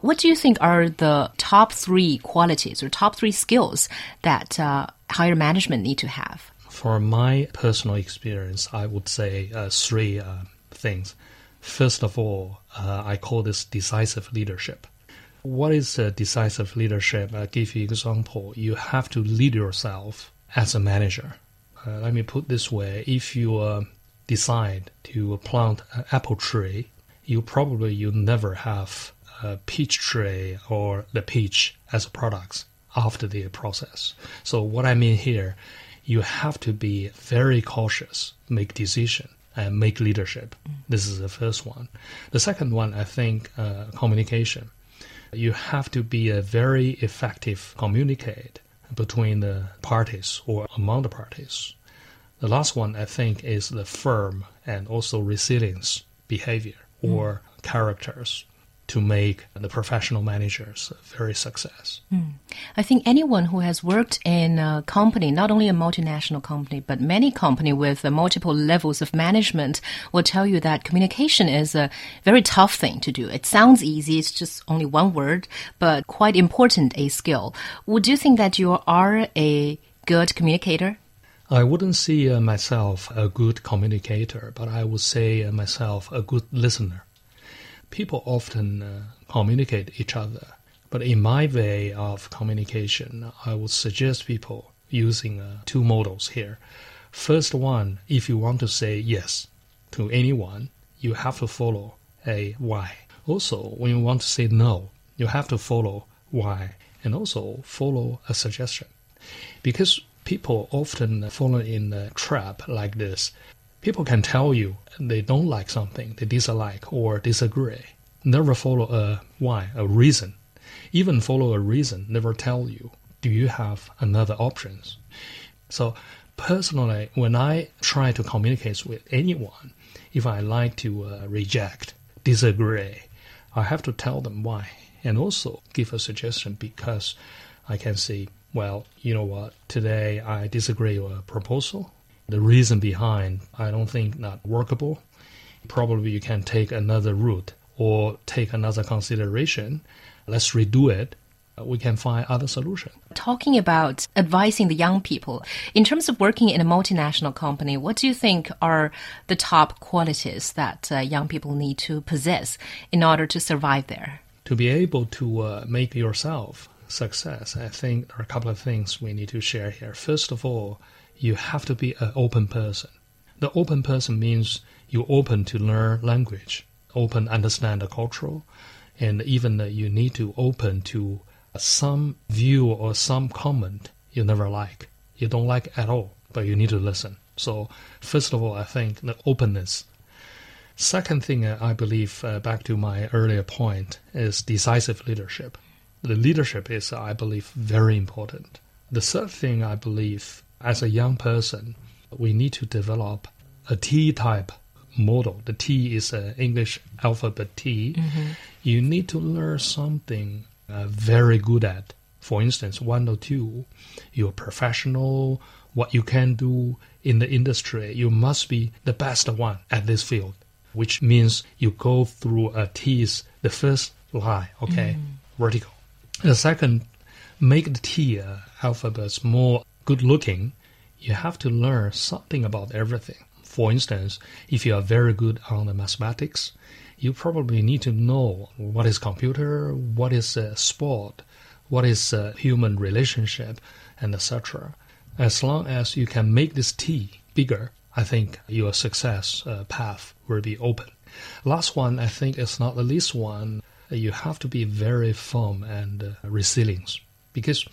What do you think are the top three qualities or top three skills that uh, higher management need to have? For my personal experience, I would say uh, three uh, things. First of all, uh, I call this decisive leadership. What is decisive leadership? I'll give you example. You have to lead yourself as a manager. Uh, let me put this way: if you uh, decide to plant an apple tree, you probably you never have a peach tree or the peach as a products after the process. So what I mean here you have to be very cautious, make decision, and make leadership. This is the first one. The second one, I think, uh, communication. You have to be a very effective communicate between the parties or among the parties. The last one, I think, is the firm and also resilience behavior or mm. characters to make the professional managers very success. Mm. I think anyone who has worked in a company, not only a multinational company, but many company with uh, multiple levels of management will tell you that communication is a very tough thing to do. It sounds easy. It's just only one word, but quite important a skill. Would you think that you are a good communicator? I wouldn't see uh, myself a good communicator, but I would say uh, myself a good listener people often uh, communicate each other. But in my way of communication, I would suggest people using uh, two models here. First one, if you want to say yes to anyone, you have to follow a why. Also, when you want to say no, you have to follow why and also follow a suggestion. Because people often fall in a trap like this. People can tell you they don't like something, they dislike or disagree. Never follow a why, a reason. Even follow a reason, never tell you, do you have another options? So personally, when I try to communicate with anyone, if I like to uh, reject, disagree, I have to tell them why and also give a suggestion because I can say, well, you know what, today I disagree with a proposal the reason behind I don't think not workable. Probably you can take another route or take another consideration. Let's redo it. We can find other solution. Talking about advising the young people in terms of working in a multinational company, what do you think are the top qualities that uh, young people need to possess in order to survive there? To be able to uh, make yourself success, I think there are a couple of things we need to share here. First of all, you have to be an open person. The open person means you're open to learn language, open understand the cultural, and even you need to open to some view or some comment you never like, you don't like at all, but you need to listen. So first of all, I think the openness. Second thing I believe, uh, back to my earlier point, is decisive leadership. The leadership is, I believe, very important. The third thing I believe as a young person, we need to develop a T type model. The T is an English alphabet T. Mm-hmm. You need to learn something uh, very good at. For instance, one or two, you're professional, what you can do in the industry, you must be the best one at this field, which means you go through a T's, the first line, okay, mm. vertical. The second, make the T uh, alphabets more good looking, you have to learn something about everything. For instance, if you are very good on the mathematics, you probably need to know what is computer, what is uh, sport, what is uh, human relationship, and etc. As long as you can make this T bigger, I think your success uh, path will be open. Last one, I think is not the least one. You have to be very firm and resilient because,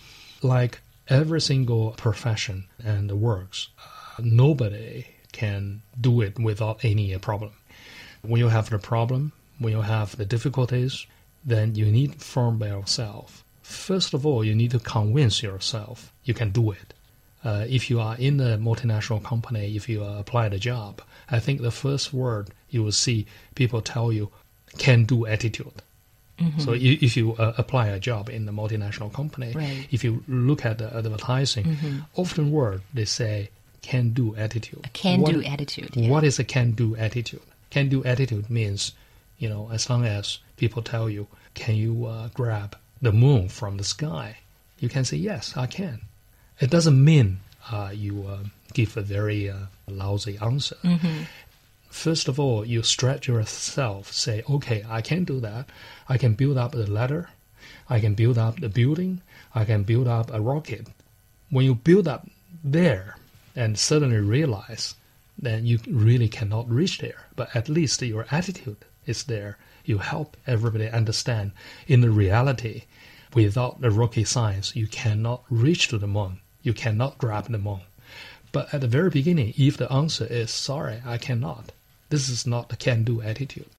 like every single profession and works, uh, nobody can do it without any problem. When you have the problem, when you have the difficulties, then you need firm by yourself. First of all, you need to convince yourself you can do it. Uh, if you are in a multinational company, if you apply the job, I think the first word you will see people tell you can do attitude. Mm-hmm. So if you uh, apply a job in a multinational company, right. if you look at the advertising, mm-hmm. often word they say can do attitude. A can do attitude. Yeah. What is a can do attitude? Can do attitude means, you know, as long as people tell you can you uh, grab the moon from the sky? You can say, yes, I can. It doesn't mean uh, you uh, give a very uh, lousy answer. First of all, you stretch yourself, say, okay, I can do that. I can build up the ladder. I can build up the building. I can build up a rocket. When you build up there and suddenly realize, then you really cannot reach there. But at least your attitude is there. You help everybody understand in the reality, without the rocket science, you cannot reach to the moon. You cannot grab the moon. But at the very beginning, if the answer is sorry, I cannot, this is not a can do attitude.